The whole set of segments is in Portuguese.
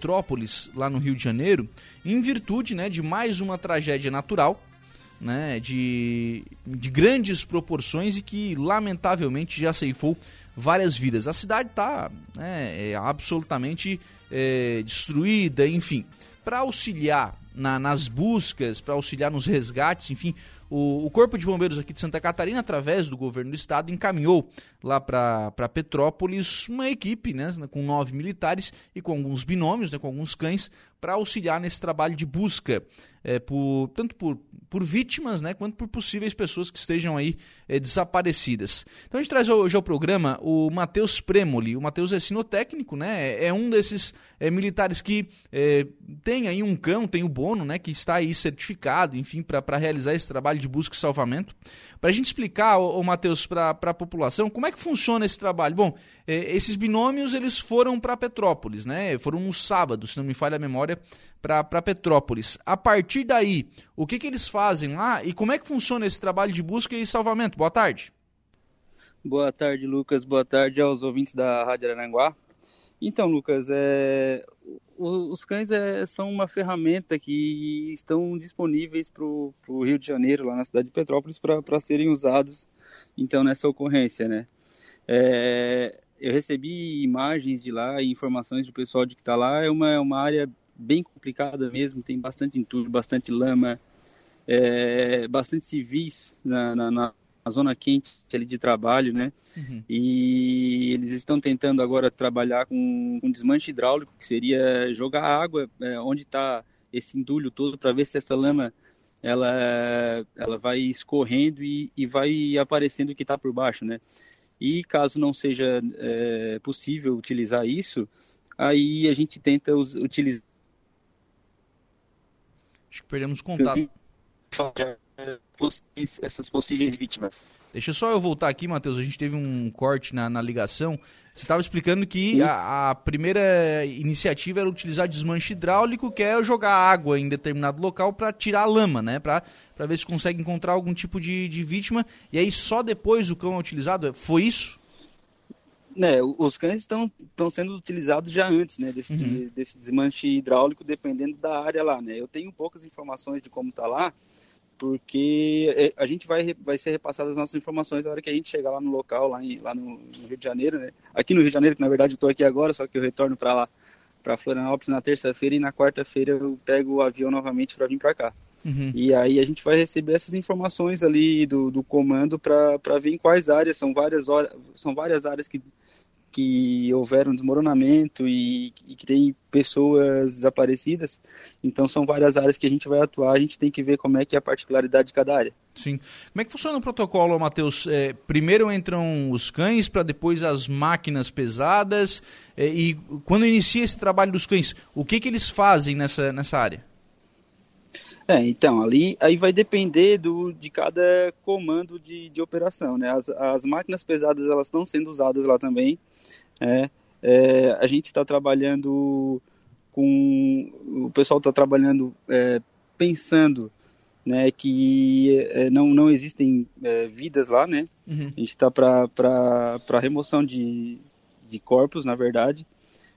Petrópolis, lá no Rio de Janeiro, em virtude né, de mais uma tragédia natural, né, de, de grandes proporções e que lamentavelmente já ceifou várias vidas. A cidade está né, é absolutamente é, destruída, enfim. Para auxiliar na, nas buscas, para auxiliar nos resgates, enfim, o, o, Corpo de Bombeiros aqui de Santa Catarina, através do governo do estado, encaminhou lá para Petrópolis uma equipe né, com nove militares e com alguns binômios, né, com alguns cães, para auxiliar nesse trabalho de busca, é, por, tanto por, por vítimas né, quanto por possíveis pessoas que estejam aí é, desaparecidas. Então a gente traz hoje ao programa o Matheus Premoli. O Matheus é sinotécnico, né, é, é um desses é, militares que é, tem aí um cão, tem o Bono, né, que está aí certificado, enfim, para realizar esse trabalho de busca e salvamento. Para a gente explicar, ô Matheus, para a população, como é que funciona esse trabalho? Bom, é, esses binômios eles foram para Petrópolis, né? Foram no sábado, se não me falha a memória, para Petrópolis. A partir daí, o que, que eles fazem lá e como é que funciona esse trabalho de busca e salvamento? Boa tarde. Boa tarde, Lucas. Boa tarde aos ouvintes da Rádio Aranguá. Então, Lucas, é, os cães é, são uma ferramenta que estão disponíveis para o Rio de Janeiro, lá na cidade de Petrópolis, para serem usados, então, nessa ocorrência, né? É, eu recebi imagens de lá e informações do pessoal de que está lá, é uma, é uma área bem complicada mesmo, tem bastante entulho, bastante lama, é, bastante civis na, na, na zona quente ali de trabalho, né? Uhum. E eles estão tentando agora trabalhar com, com desmanche hidráulico, que seria jogar água é, onde está esse entulho todo para ver se essa lama ela, ela vai escorrendo e, e vai aparecendo o que está por baixo, né? E caso não seja é, possível utilizar isso, aí a gente tenta us, utilizar. Acho que perdemos contato essas possíveis vítimas. Deixa só eu voltar aqui, Matheus. A gente teve um corte na, na ligação. Você estava explicando que a, a, primeira iniciativa era utilizar desmanche hidráulico, que é jogar água em determinado local para tirar a lama, né? Para ver se consegue encontrar algum tipo de, de vítima. E aí só depois o cão é utilizado? Foi isso? É, os cães estão, estão sendo utilizados já antes, né, desse, uhum. desse desmanche hidráulico, dependendo da área lá, né. Eu tenho poucas informações de como está lá, porque é, a gente vai, vai ser repassado as nossas informações na hora que a gente chegar lá no local, lá, em, lá no, no, Rio de Janeiro, né? Aqui no Rio de Janeiro, que na verdade estou aqui agora, só que eu retorno para lá, para Florianópolis na terça-feira e na quarta-feira eu pego o avião novamente para vir para cá. Uhum. E aí a gente vai receber essas informações ali do, do comando para ver em quais áreas, são várias, horas, são várias áreas que que houveram desmoronamento e, e, que tem pessoas desaparecidas. Então são várias áreas que a gente vai atuar, a gente tem que ver como é que é a particularidade de cada área. Sim. Como é que funciona o protocolo, Matheus? É, primeiro entram os cães, para depois as máquinas pesadas. É, e quando inicia esse trabalho dos cães, o que, que eles fazem nessa, nessa área? É, então, ali aí vai depender do, de cada comando de, de operação, né? As, as máquinas pesadas, elas estão sendo usadas lá também, é, é a gente está trabalhando com... o pessoal está trabalhando é, pensando né, que é, não, não existem é, vidas lá, né? Uhum. A gente está para remoção de, de corpos, na verdade,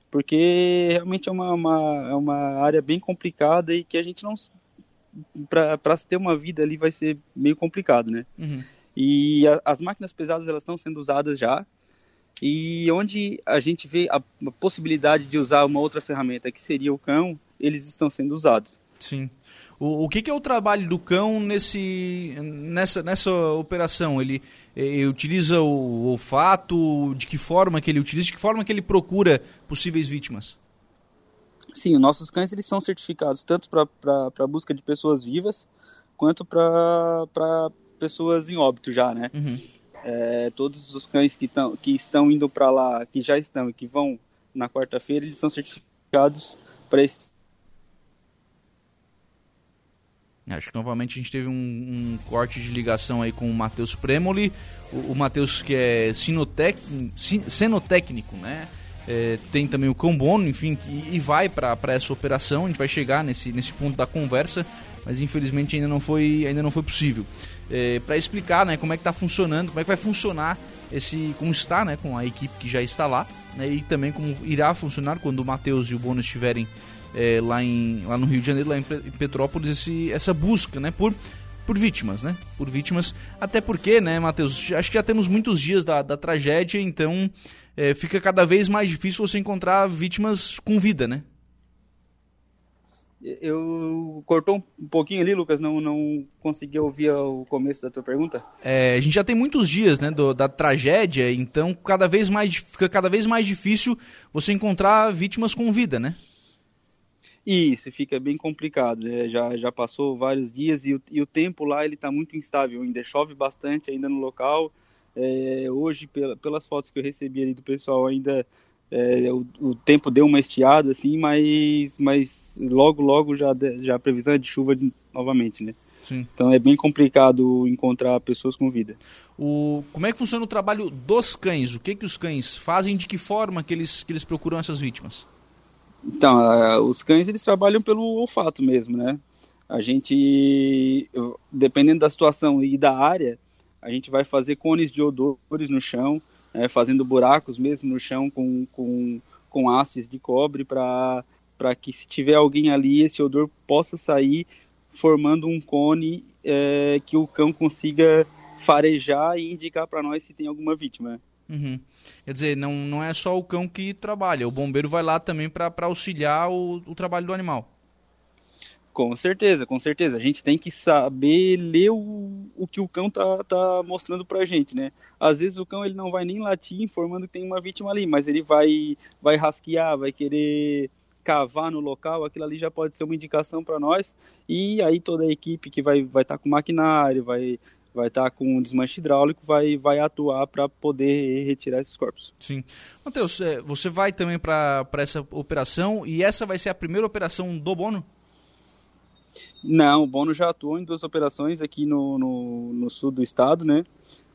porque realmente é uma, uma, é uma área bem complicada e que a gente não para se ter uma vida ali vai ser meio complicado, né? Uhum. E a, as máquinas pesadas elas estão sendo usadas já e onde a gente vê a, a, possibilidade de usar uma outra ferramenta que seria o cão, eles estão sendo usados. Sim. O, o que, que, é o trabalho do cão nesse, nessa, nessa operação? Ele, ele utiliza o olfato? De que forma que ele utiliza? De que forma que ele procura possíveis vítimas? Sim, nossos cães eles são certificados tanto para busca de pessoas vivas quanto para pessoas em óbito já, né? Uhum. É, todos os cães que, tão, que estão indo para lá, que já estão e que vão na quarta-feira, eles são certificados para esse. Acho que novamente a gente teve um, um corte de ligação aí com o Matheus Premoli, o, o Matheus que é sinotec, sinotécnico, né? É, tem também o Cão Bono, enfim, e, e vai para essa operação. A gente vai chegar nesse, nesse ponto da conversa mas infelizmente ainda não foi, ainda não foi possível. É, para explicar né, como é que está funcionando, como é que vai funcionar esse, como está, né, com a equipe que já está lá, né, e também como irá funcionar quando o Matheus e o Bono estiverem é, lá, em, lá no Rio de Janeiro, lá em Petrópolis, esse, essa busca, né, por por vítimas, né? Por vítimas, até porque, né, Matheus, acho que já temos muitos dias da, da tragédia, então é, fica cada vez mais difícil você encontrar vítimas com vida, né? Eu cortou um pouquinho ali, Lucas, não, não consegui ouvir o começo da tua pergunta. É, a gente já tem muitos dias, né, do, da tragédia, então cada vez mais fica cada vez mais difícil você encontrar vítimas com vida, né? Isso, fica bem complicado. Né? Já, já passou vários dias e o, e o tempo lá ele está muito instável. Ainda chove bastante ainda no local. É, hoje, pela, pelas fotos que eu recebi ali do pessoal, ainda é, o, o, tempo deu uma estiada, assim, mas, mas logo, logo já, já a previsão é de chuva de, novamente, né? Sim. Então é bem complicado encontrar pessoas com vida. O, como é que funciona o trabalho dos cães? O que, que os cães fazem? De que forma que eles, que eles procuram essas vítimas? Então, uh, os cães eles trabalham pelo olfato mesmo, né? A gente, dependendo da situação e da área, a gente vai fazer cones de odores no chão, né? fazendo buracos mesmo no chão com, com, com hastes de cobre para que se tiver alguém ali, esse odor possa sair formando um cone é, que o cão consiga farejar e indicar para nós se tem alguma vítima. Uhum. Quer dizer, não, não é só o cão que trabalha, o bombeiro vai lá também para auxiliar o, o trabalho do animal. Com certeza, com certeza. A gente tem que saber ler o, o que o cão tá, tá mostrando pra gente, né? Às vezes o cão ele não vai nem latir informando que tem uma vítima ali, mas ele vai, vai rasquear, vai querer cavar no local, aquilo ali já pode ser uma indicação para nós. E aí toda a equipe que vai vai estar tá com maquinário, vai vai estar tá com desmanche hidráulico, vai, vai atuar para poder retirar esses corpos. Sim. Matheus, é, você vai também para essa operação e essa vai ser a primeira operação do Bono? Não, o Bono já atuou em duas operações aqui no, no, no sul do estado, né?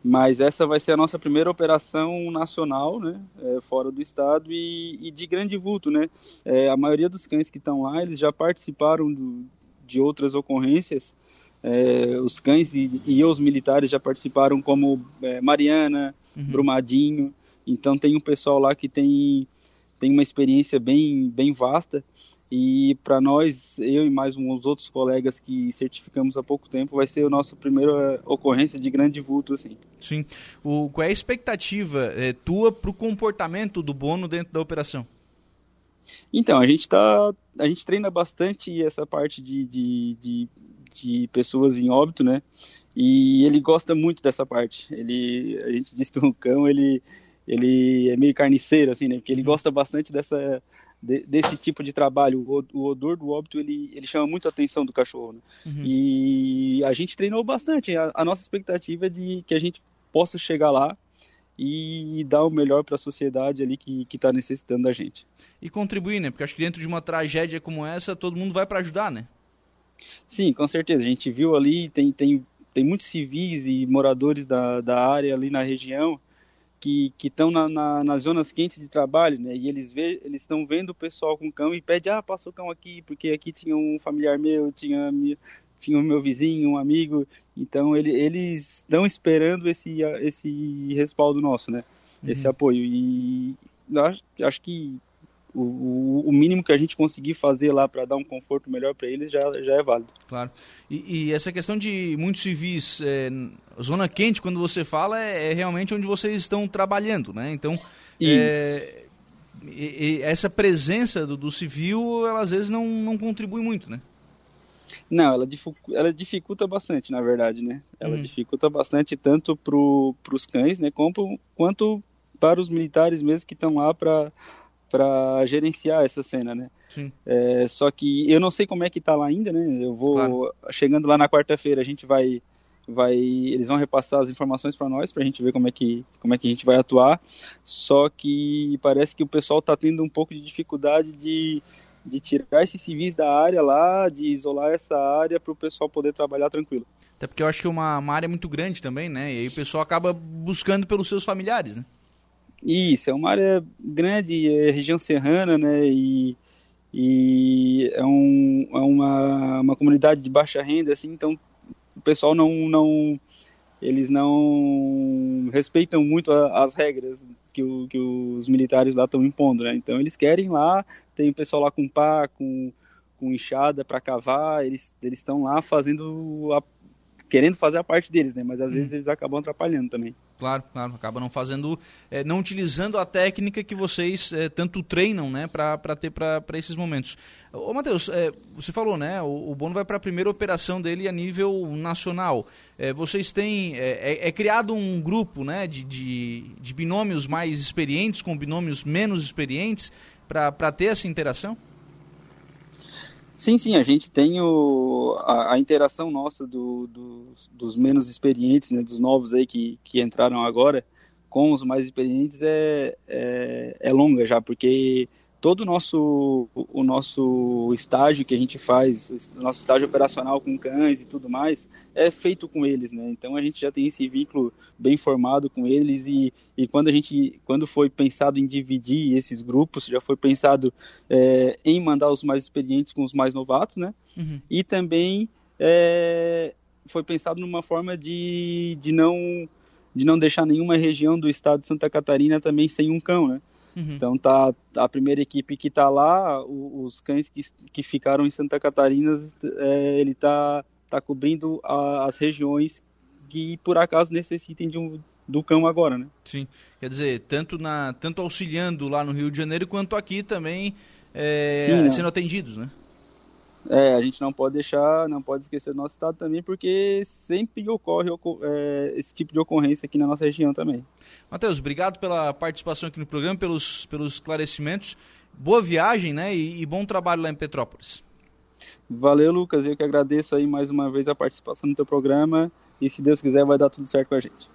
Mas essa vai ser a nossa primeira operação nacional, né? É, fora do estado e, e, de grande vulto, né? É, a maioria dos cães que estão lá, eles já participaram do, de outras ocorrências é, os cães e, e, os militares já participaram como é, Mariana, uhum. Brumadinho. Então tem um pessoal lá que tem, tem uma experiência bem, bem vasta. E para nós, eu e mais uns outros colegas que certificamos há pouco tempo, vai ser a nossa primeira ocorrência de grande vulto, assim. Sim. O, qual é a expectativa é, tua para o comportamento do Bono dentro da operação? Então, a gente tá. A gente treina bastante essa parte de, de, de de pessoas em óbito, né? E ele gosta muito dessa parte. Ele, a gente diz que o cão ele, ele é meio carniceiro, assim, né? Porque ele uhum. gosta bastante dessa, de, desse tipo de trabalho. O, o, odor do óbito ele, ele chama muito a atenção do cachorro. Né? Uhum. E a gente treinou bastante. A, a, nossa expectativa é de que a gente possa chegar lá e dar o melhor para a sociedade ali que está necessitando da gente. E contribuir, né? Porque acho que dentro de uma tragédia como essa, todo mundo vai para ajudar, né? Sim, com certeza. A gente viu ali, tem, tem, tem muitos civis e moradores da, da área ali na região que estão na, na, nas zonas quentes de trabalho, né? E eles vê, eles estão vendo o pessoal com cão e pede, ah, passa o cão aqui, porque aqui tinha um familiar meu, tinha tinha o meu vizinho, um amigo. Então ele, eles estão esperando esse esse respaldo nosso, né? Uhum. Esse apoio e acho, acho que o, o, mínimo que a gente conseguir fazer lá para dar um conforto melhor para eles já, já é válido. Claro. E, e essa questão de muitos civis, é, zona quente, quando você fala, é, é, realmente onde vocês estão trabalhando, né? Então, é, e, e essa presença do, do, civil, ela às vezes não, não contribui muito, né? Não, ela, dificulta, ela dificulta bastante, na verdade, né? Ela uhum. dificulta bastante tanto para os cães, né? Como, quanto para os militares mesmo que estão lá para para gerenciar essa cena, né? Sim. É, só que eu não sei como é que tá lá ainda, né? Eu vou claro. chegando lá na quarta-feira, a gente vai vai eles vão repassar as informações para nós para a gente ver como é que como é que a gente vai atuar. Só que parece que o pessoal está tendo um pouco de dificuldade de de tirar esses civis da área lá, de isolar essa área para o pessoal poder trabalhar tranquilo. Até porque eu acho que é uma, uma área muito grande também, né? E aí o pessoal acaba buscando pelos seus familiares, né? Isso, é uma área grande, é região serrana, né? E, e é, um, é uma, uma comunidade de baixa renda, assim, então o pessoal não, não eles não respeitam muito a, as regras que, o, que, os militares lá estão impondo, né? Então eles querem lá, tem o pessoal lá com pá, com, com enxada para cavar, eles estão lá fazendo a, querendo fazer a parte deles, né? Mas às hum. vezes eles acabam atrapalhando também. Claro, claro, acaba não fazendo, é, não utilizando a técnica que vocês é, tanto treinam, né, para ter para esses momentos. Ô, Matheus, é, você falou, né, o, o Bono vai para a primeira operação dele a nível nacional. vocês têm, é, criado um grupo, né, de, de, de binômios mais experientes com binômios menos experientes para ter essa interação? Sim, sim, a gente tem o, a, a interação nossa do, do, dos menos experientes, né, dos novos aí que, que entraram agora, com os mais experientes é, é, é longa já, porque todo o nosso, o nosso estágio que a gente faz, o nosso estágio operacional com cães e tudo mais, é feito com eles, né? Então a gente já tem esse vínculo bem formado com eles e, e quando a gente, quando foi pensado em dividir esses grupos, já foi pensado é, em mandar os mais experientes com os mais novatos, né? Uhum. E também é, foi pensado numa forma de, de não de não deixar nenhuma região do estado de Santa Catarina também sem um cão, né? Uhum. Então tá a primeira equipe que está lá, os cães que, que ficaram em Santa Catarina, é, ele tá, tá cobrindo a, as regiões que por acaso necessitem de um, do cão agora, né? Sim, quer dizer, tanto, na, tanto auxiliando lá no Rio de Janeiro quanto aqui também é, Sim, né? sendo atendidos, né? É, a gente não pode deixar, não pode esquecer do nosso estado também, porque sempre ocorre é, esse tipo de ocorrência aqui na nossa região também. Matheus, obrigado pela participação aqui no programa, pelos, pelos esclarecimentos. Boa viagem, né? E, e bom trabalho lá em Petrópolis. Valeu, Lucas. Eu que agradeço aí mais uma vez a participação no teu programa. E se Deus quiser, vai dar tudo certo com a gente.